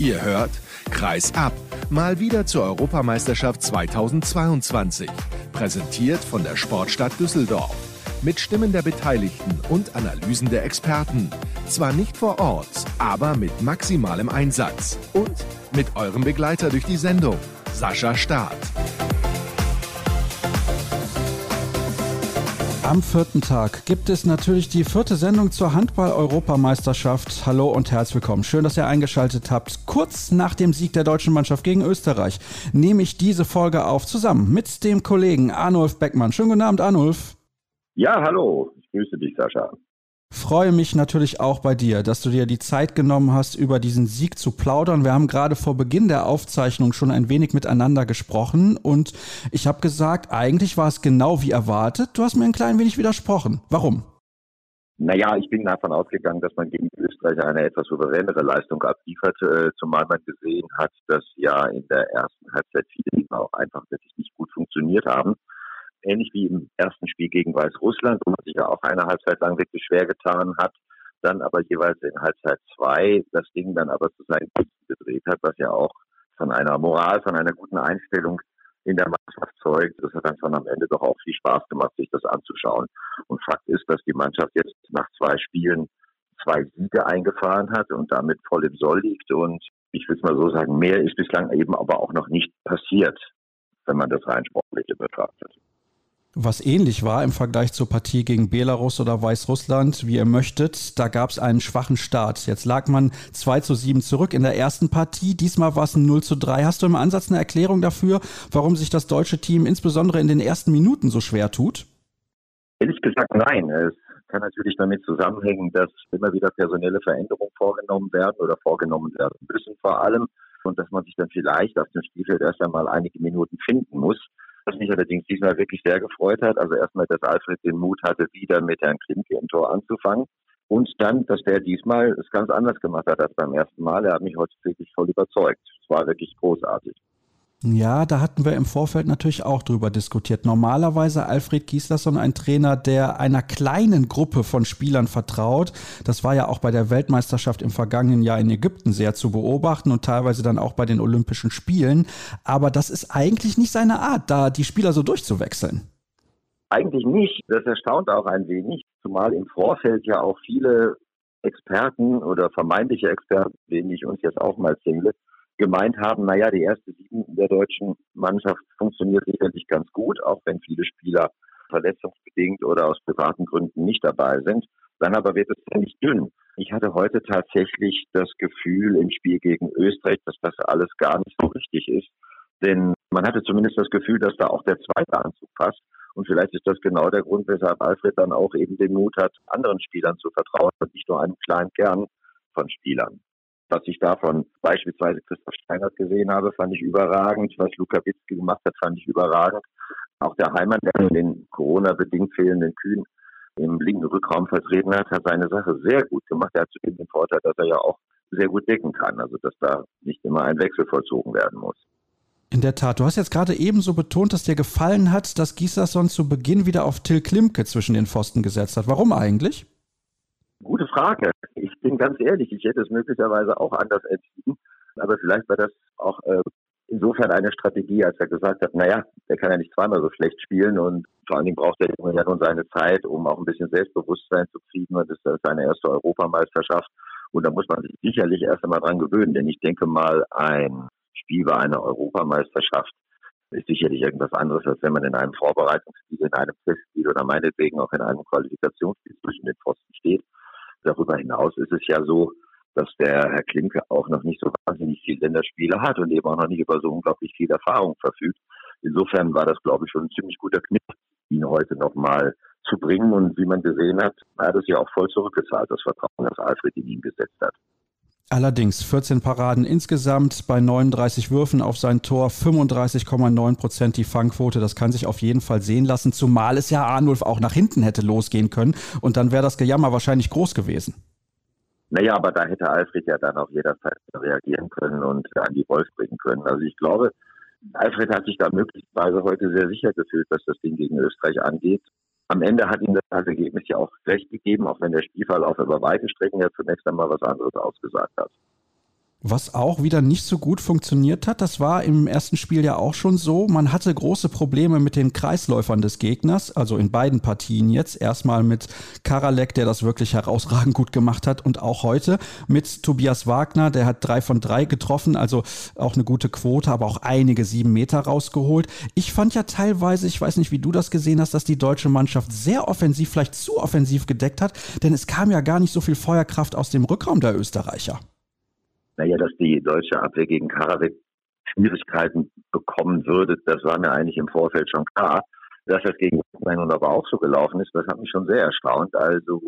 Ihr hört Kreis ab, mal wieder zur Europameisterschaft 2022. Präsentiert von der Sportstadt Düsseldorf. Mit Stimmen der Beteiligten und Analysen der Experten. Zwar nicht vor Ort, aber mit maximalem Einsatz. Und mit eurem Begleiter durch die Sendung, Sascha Staat. Am vierten Tag gibt es natürlich die vierte Sendung zur Handball-Europameisterschaft. Hallo und herzlich willkommen. Schön, dass ihr eingeschaltet habt. Kurz nach dem Sieg der deutschen Mannschaft gegen Österreich nehme ich diese Folge auf, zusammen mit dem Kollegen Arnulf Beckmann. Schönen guten Abend, Arnulf. Ja, hallo. Ich grüße dich, Sascha. Freue mich natürlich auch bei dir, dass du dir die Zeit genommen hast, über diesen Sieg zu plaudern. Wir haben gerade vor Beginn der Aufzeichnung schon ein wenig miteinander gesprochen und ich habe gesagt, eigentlich war es genau wie erwartet. Du hast mir ein klein wenig widersprochen. Warum? Naja, ich bin davon ausgegangen, dass man gegen Österreich eine etwas souveränere Leistung abliefert, äh, zumal man gesehen hat, dass ja in der ersten Halbzeit viele Dinge auch einfach wirklich nicht gut funktioniert haben ähnlich wie im ersten Spiel gegen Weißrussland, wo man sich ja auch eine Halbzeit lang wirklich schwer getan hat, dann aber jeweils in Halbzeit zwei das Ding dann aber zu seinen Gunsten gedreht hat, was ja auch von einer Moral, von einer guten Einstellung in der Mannschaft zeugt. Das hat dann schon am Ende doch auch viel Spaß gemacht, sich das anzuschauen. Und Fakt ist, dass die Mannschaft jetzt nach zwei Spielen zwei Siege eingefahren hat und damit voll im Soll liegt. Und ich will es mal so sagen, mehr ist bislang eben aber auch noch nicht passiert, wenn man das rein sportliche betrachtet was ähnlich war im Vergleich zur Partie gegen Belarus oder Weißrussland, wie ihr möchtet. Da gab es einen schwachen Start. Jetzt lag man 2 zu 7 zurück in der ersten Partie. Diesmal war es ein 0 zu 3. Hast du im Ansatz eine Erklärung dafür, warum sich das deutsche Team insbesondere in den ersten Minuten so schwer tut? Ehrlich gesagt, nein. Es kann natürlich damit zusammenhängen, dass immer wieder personelle Veränderungen vorgenommen werden oder vorgenommen werden müssen vor allem und dass man sich dann vielleicht auf dem Spielfeld erst einmal einige Minuten finden muss. Was mich allerdings diesmal wirklich sehr gefreut hat, also erstmal, dass Alfred den Mut hatte, wieder mit Herrn Klimke im Tor anzufangen. Und dann, dass der diesmal es ganz anders gemacht hat als beim ersten Mal. Er hat mich heute wirklich voll überzeugt. Es war wirklich großartig. Ja, da hatten wir im Vorfeld natürlich auch drüber diskutiert. Normalerweise Alfred Gislason ein Trainer, der einer kleinen Gruppe von Spielern vertraut. Das war ja auch bei der Weltmeisterschaft im vergangenen Jahr in Ägypten sehr zu beobachten und teilweise dann auch bei den Olympischen Spielen. Aber das ist eigentlich nicht seine Art, da die Spieler so durchzuwechseln. Eigentlich nicht. Das erstaunt auch ein wenig, zumal im Vorfeld ja auch viele Experten oder vermeintliche Experten, denen ich uns jetzt auch mal zähle, gemeint haben, naja, die erste Sieben der deutschen Mannschaft funktioniert sicherlich ganz gut, auch wenn viele Spieler verletzungsbedingt oder aus privaten Gründen nicht dabei sind. Dann aber wird es ziemlich dünn. Ich hatte heute tatsächlich das Gefühl im Spiel gegen Österreich, dass das alles gar nicht so richtig ist. Denn man hatte zumindest das Gefühl, dass da auch der zweite Anzug passt. Und vielleicht ist das genau der Grund, weshalb Alfred dann auch eben den Mut hat, anderen Spielern zu vertrauen und nicht nur einem kleinen Kern von Spielern. Was ich davon beispielsweise Christoph Steinert gesehen habe, fand ich überragend. Was Luka Witzki gemacht hat, fand ich überragend. Auch der Heimann, der den Corona-bedingt fehlenden Kühn im linken Rückraum vertreten hat, hat seine Sache sehr gut gemacht. Er hat zudem den Vorteil, dass er ja auch sehr gut decken kann. Also, dass da nicht immer ein Wechsel vollzogen werden muss. In der Tat. Du hast jetzt gerade ebenso betont, dass dir gefallen hat, dass Gislason zu Beginn wieder auf Till Klimke zwischen den Pfosten gesetzt hat. Warum eigentlich? Gute Frage. Ich bin ganz ehrlich, ich hätte es möglicherweise auch anders entschieden. Aber vielleicht war das auch äh, insofern eine Strategie, als er gesagt hat, naja, der kann ja nicht zweimal so schlecht spielen und vor allen Dingen braucht der Junge ja nun seine Zeit, um auch ein bisschen Selbstbewusstsein zu kriegen und das ist seine erste Europameisterschaft. Und da muss man sich sicherlich erst einmal dran gewöhnen, denn ich denke mal, ein Spiel bei einer Europameisterschaft ist sicherlich irgendwas anderes, als wenn man in einem Vorbereitungsspiel, in einem Testspiel oder meinetwegen auch in einem Qualifikationsspiel zwischen den Pfosten steht. Darüber hinaus ist es ja so, dass der Herr Klimke auch noch nicht so wahnsinnig viele Länderspiele hat und eben auch noch nicht über so unglaublich viel Erfahrung verfügt. Insofern war das, glaube ich, schon ein ziemlich guter Kniff, ihn heute nochmal zu bringen. Und wie man gesehen hat, hat es ja auch voll zurückgezahlt, das Vertrauen, das Alfred in ihn gesetzt hat. Allerdings 14 Paraden insgesamt bei 39 Würfen auf sein Tor, 35,9 Prozent die Fangquote. Das kann sich auf jeden Fall sehen lassen, zumal es ja Arnulf auch nach hinten hätte losgehen können und dann wäre das Gejammer wahrscheinlich groß gewesen. Naja, aber da hätte Alfred ja dann auch jederzeit reagieren können und an die Wolf bringen können. Also ich glaube, Alfred hat sich da möglicherweise heute sehr sicher gefühlt, was das Ding gegen Österreich angeht am Ende hat ihm das Ergebnis ja auch recht gegeben, auch wenn der Spielverlauf über weite Strecken ja zunächst einmal was anderes ausgesagt hat. Was auch wieder nicht so gut funktioniert hat, das war im ersten Spiel ja auch schon so. Man hatte große Probleme mit den Kreisläufern des Gegners, also in beiden Partien jetzt. Erstmal mit Karalek, der das wirklich herausragend gut gemacht hat und auch heute mit Tobias Wagner, der hat drei von drei getroffen, also auch eine gute Quote, aber auch einige sieben Meter rausgeholt. Ich fand ja teilweise, ich weiß nicht, wie du das gesehen hast, dass die deutsche Mannschaft sehr offensiv, vielleicht zu offensiv gedeckt hat, denn es kam ja gar nicht so viel Feuerkraft aus dem Rückraum der Österreicher naja, dass die deutsche Abwehr gegen Karawik Schwierigkeiten bekommen würde, das war mir eigentlich im Vorfeld schon klar. Dass das gegen England aber auch so gelaufen ist, das hat mich schon sehr erstaunt. Also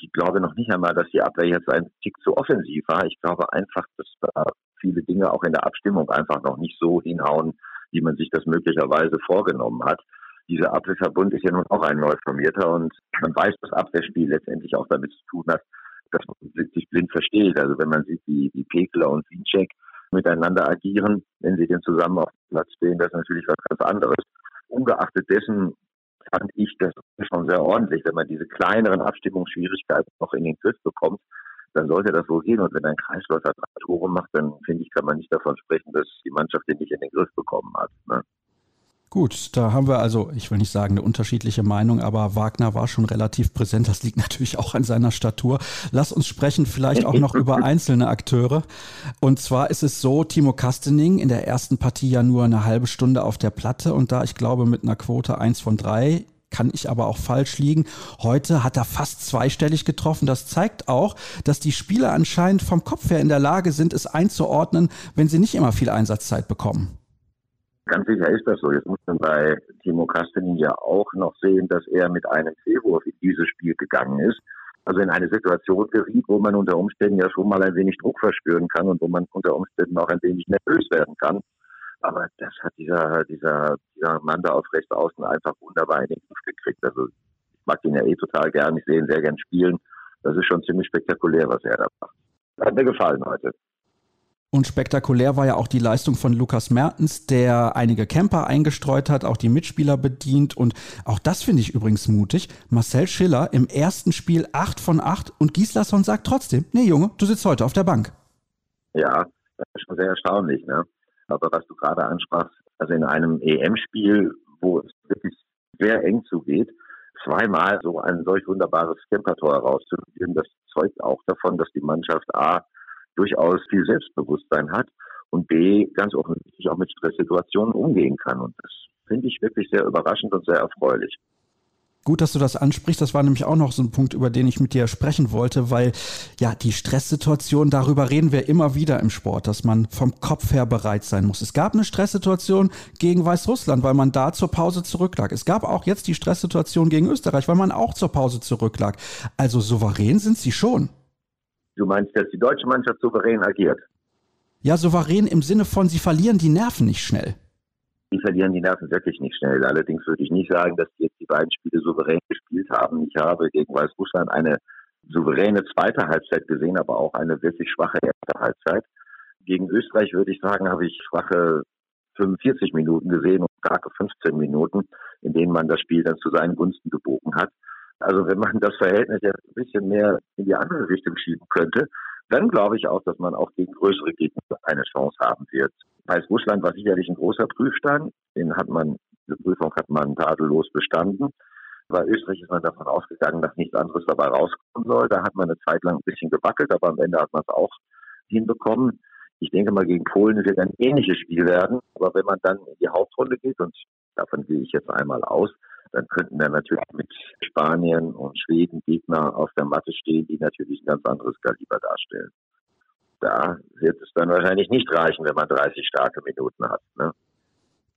ich glaube noch nicht einmal, dass die Abwehr jetzt ein Tick zu offensiv war. Ich glaube einfach, dass da viele Dinge auch in der Abstimmung einfach noch nicht so hinhauen, wie man sich das möglicherweise vorgenommen hat. Dieser Abwehrverbund ist ja nun auch ein neu formierter und man weiß, dass Abwehrspiel letztendlich auch damit zu tun hat, dass man sich blind versteht. Also wenn man sieht, wie, wie Pekler und Winczek miteinander agieren, wenn sie denn zusammen auf dem Platz stehen, das ist natürlich was ganz anderes. Ungeachtet dessen fand ich das schon sehr ordentlich. Wenn man diese kleineren Abstimmungsschwierigkeiten noch in den Griff bekommt, dann sollte das wohl gehen. Und wenn ein Kreisläufer drei Tore macht, dann finde ich, kann man nicht davon sprechen, dass die Mannschaft den nicht in den Griff bekommen hat. Ne? Gut, da haben wir also, ich will nicht sagen eine unterschiedliche Meinung, aber Wagner war schon relativ präsent. Das liegt natürlich auch an seiner Statur. Lass uns sprechen vielleicht auch noch über einzelne Akteure. Und zwar ist es so, Timo Kastening in der ersten Partie ja nur eine halbe Stunde auf der Platte und da ich glaube mit einer Quote eins von drei kann ich aber auch falsch liegen. Heute hat er fast zweistellig getroffen. Das zeigt auch, dass die Spieler anscheinend vom Kopf her in der Lage sind, es einzuordnen, wenn sie nicht immer viel Einsatzzeit bekommen. Ganz sicher ist das so. Jetzt muss man bei Timo Kastenin ja auch noch sehen, dass er mit einem Fehlwurf in dieses Spiel gegangen ist. Also in eine Situation geriet, wo man unter Umständen ja schon mal ein wenig Druck verspüren kann und wo man unter Umständen auch ein wenig nervös werden kann. Aber das hat dieser, dieser, dieser Mann da auf rechts außen einfach wunderbar in den Griff gekriegt. Also ich mag ihn ja eh total gern. Ich sehe ihn sehr gern spielen. Das ist schon ziemlich spektakulär, was er da macht. Hat mir gefallen heute. Und spektakulär war ja auch die Leistung von Lukas Mertens, der einige Camper eingestreut hat, auch die Mitspieler bedient. Und auch das finde ich übrigens mutig. Marcel Schiller im ersten Spiel 8 von 8 und Gislason sagt trotzdem, nee Junge, du sitzt heute auf der Bank. Ja, das ist schon sehr erstaunlich. Ne? Aber was du gerade ansprachst, also in einem EM-Spiel, wo es wirklich sehr eng zugeht, zweimal so ein solch wunderbares Campertor herauszuführen, das zeugt auch davon, dass die Mannschaft A durchaus viel Selbstbewusstsein hat und B, ganz offensichtlich auch mit Stresssituationen umgehen kann. Und das finde ich wirklich sehr überraschend und sehr erfreulich. Gut, dass du das ansprichst. Das war nämlich auch noch so ein Punkt, über den ich mit dir sprechen wollte, weil ja die Stresssituation, darüber reden wir immer wieder im Sport, dass man vom Kopf her bereit sein muss. Es gab eine Stresssituation gegen Weißrussland, weil man da zur Pause zurücklag. Es gab auch jetzt die Stresssituation gegen Österreich, weil man auch zur Pause zurücklag. Also souverän sind sie schon. Du meinst, dass die deutsche Mannschaft souverän agiert? Ja, souverän im Sinne von, sie verlieren die Nerven nicht schnell. Sie verlieren die Nerven wirklich nicht schnell. Allerdings würde ich nicht sagen, dass die jetzt die beiden Spiele souverän gespielt haben. Ich habe gegen Weißrussland eine souveräne zweite Halbzeit gesehen, aber auch eine wirklich schwache erste Halbzeit. Gegen Österreich würde ich sagen, habe ich schwache 45 Minuten gesehen und starke 15 Minuten, in denen man das Spiel dann zu seinen Gunsten gebogen hat. Also wenn man das Verhältnis jetzt ein bisschen mehr in die andere Richtung schieben könnte, dann glaube ich auch, dass man auch gegen größere Gegner eine Chance haben wird. Weißrussland war sicherlich ein großer Prüfstand. Den hat man, diese Prüfung hat man tadellos bestanden. Bei Österreich ist man davon ausgegangen, dass nichts anderes dabei rauskommen soll. Da hat man eine Zeit lang ein bisschen gewackelt, aber am Ende hat man es auch hinbekommen. Ich denke mal, gegen Polen wird ein ähnliches Spiel werden. Aber wenn man dann in die Hauptrunde geht, und davon gehe ich jetzt einmal aus, dann könnten wir natürlich mit Spanien und Schweden Gegner auf der Matte stehen, die natürlich ein ganz anderes Kaliber darstellen. Da wird es dann wahrscheinlich nicht reichen, wenn man 30 starke Minuten hat. Ne?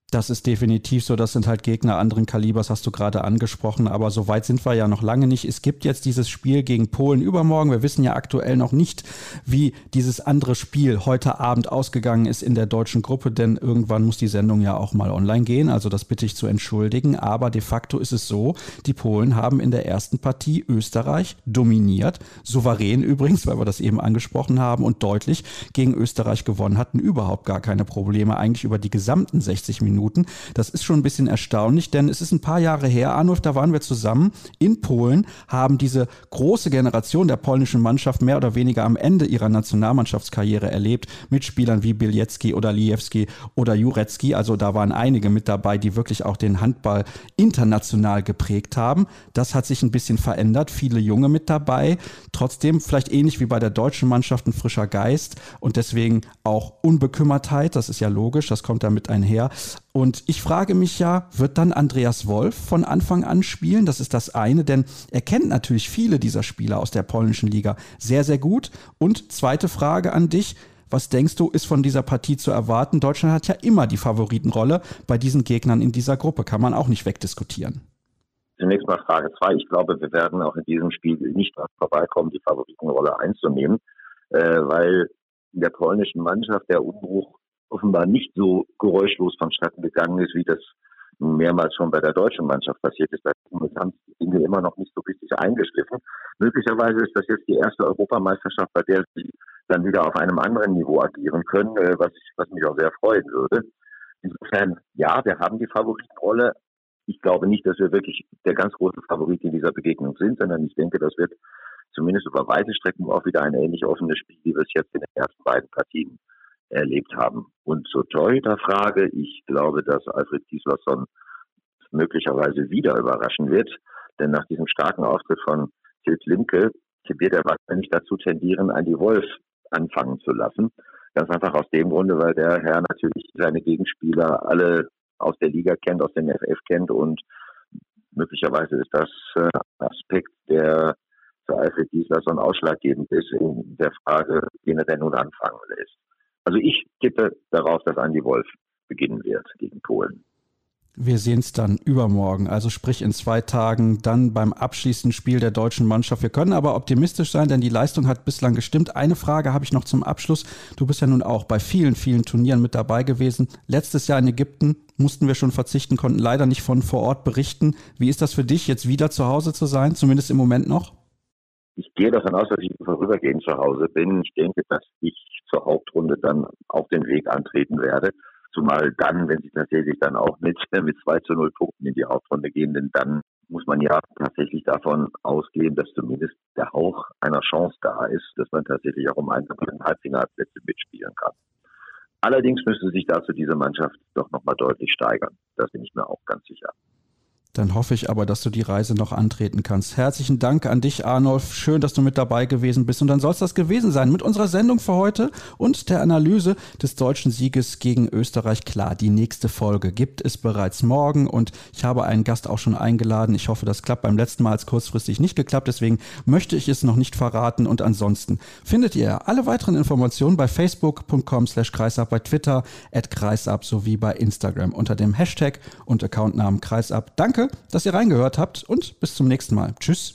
Das ist definitiv so. Das sind halt Gegner anderen Kalibers, hast du gerade angesprochen. Aber so weit sind wir ja noch lange nicht. Es gibt jetzt dieses Spiel gegen Polen übermorgen. Wir wissen ja aktuell noch nicht, wie dieses andere Spiel heute Abend ausgegangen ist in der deutschen Gruppe, denn irgendwann muss die Sendung ja auch mal online gehen. Also das bitte ich zu entschuldigen. Aber de facto ist es so, die Polen haben in der ersten Partie Österreich dominiert. Souverän übrigens, weil wir das eben angesprochen haben und deutlich gegen Österreich gewonnen hatten. Überhaupt gar keine Probleme. Eigentlich über die gesamten 60 Minuten Minuten. Das ist schon ein bisschen erstaunlich, denn es ist ein paar Jahre her, Arnulf, da waren wir zusammen in Polen, haben diese große Generation der polnischen Mannschaft mehr oder weniger am Ende ihrer Nationalmannschaftskarriere erlebt, mit Spielern wie Bieliecki oder Liewski oder Jurecki. Also da waren einige mit dabei, die wirklich auch den Handball international geprägt haben. Das hat sich ein bisschen verändert, viele Junge mit dabei. Trotzdem vielleicht ähnlich wie bei der deutschen Mannschaft ein frischer Geist und deswegen auch Unbekümmertheit. Das ist ja logisch, das kommt damit einher. Und ich frage mich ja, wird dann Andreas Wolf von Anfang an spielen? Das ist das eine, denn er kennt natürlich viele dieser Spieler aus der polnischen Liga sehr, sehr gut. Und zweite Frage an dich. Was denkst du, ist von dieser Partie zu erwarten? Deutschland hat ja immer die Favoritenrolle bei diesen Gegnern in dieser Gruppe. Kann man auch nicht wegdiskutieren. Zunächst mal Frage zwei. Ich glaube, wir werden auch in diesem Spiel nicht vorbeikommen, die Favoritenrolle einzunehmen, äh, weil in der polnischen Mannschaft der Umbruch offenbar nicht so geräuschlos vonstatten gegangen ist, wie das mehrmals schon bei der deutschen Mannschaft passiert ist. Da haben die Dinge immer noch nicht so richtig eingeschliffen. Möglicherweise ist das jetzt die erste Europameisterschaft, bei der sie dann wieder auf einem anderen Niveau agieren können, äh, was, ich, was mich auch sehr freuen würde. Insofern, ja, wir haben die Favoritenrolle. Ich glaube nicht, dass wir wirklich der ganz große Favorit in dieser Begegnung sind, sondern ich denke, das wird zumindest über weite Strecken auch wieder ein ähnlich offenes Spiel, wie wir es jetzt in den ersten beiden Partien erlebt haben. Und zur Torhüter-Frage, ich glaube, dass Alfred Gislason möglicherweise wieder überraschen wird, denn nach diesem starken Auftritt von Tilt Limke wird er wahrscheinlich dazu tendieren, an die Wolf anfangen zu lassen. Ganz einfach aus dem Grunde, weil der Herr natürlich seine Gegenspieler alle aus der Liga kennt, aus dem FF kennt und möglicherweise ist das äh, ein Aspekt, der für Alfred Gislason ausschlaggebend ist in der Frage, wen er denn nun anfangen lässt. Also ich tippe darauf, dass Andy Wolf beginnen wird gegen Polen. Wir sehen es dann übermorgen, also sprich in zwei Tagen, dann beim abschließenden Spiel der deutschen Mannschaft. Wir können aber optimistisch sein, denn die Leistung hat bislang gestimmt. Eine Frage habe ich noch zum Abschluss. Du bist ja nun auch bei vielen, vielen Turnieren mit dabei gewesen. Letztes Jahr in Ägypten mussten wir schon verzichten, konnten leider nicht von vor Ort berichten. Wie ist das für dich, jetzt wieder zu Hause zu sein, zumindest im Moment noch? Ich gehe davon aus, dass ich vorübergehend zu Hause bin. Ich denke, dass ich zur Hauptrunde dann auf den Weg antreten werde. Zumal dann, wenn sie tatsächlich dann auch mit, mit 2 zu 0 Punkten in die Hauptrunde gehen, denn dann muss man ja tatsächlich davon ausgehen, dass zumindest der Hauch einer Chance da ist, dass man tatsächlich auch um einen Halbfinalplätze mitspielen kann. Allerdings müsste sich dazu diese Mannschaft doch nochmal deutlich steigern. Da bin ich mir auch ganz sicher. Dann hoffe ich aber, dass du die Reise noch antreten kannst. Herzlichen Dank an dich, Arnolf. Schön, dass du mit dabei gewesen bist. Und dann soll es das gewesen sein mit unserer Sendung für heute und der Analyse des deutschen Sieges gegen Österreich. Klar, die nächste Folge gibt es bereits morgen und ich habe einen Gast auch schon eingeladen. Ich hoffe, das klappt. Beim letzten Mal es kurzfristig nicht geklappt, deswegen möchte ich es noch nicht verraten. Und ansonsten findet ihr alle weiteren Informationen bei facebook.com slash kreisab, bei Twitter at kreisab sowie bei Instagram unter dem Hashtag und Accountnamen kreisab. Danke dass ihr reingehört habt und bis zum nächsten Mal. Tschüss.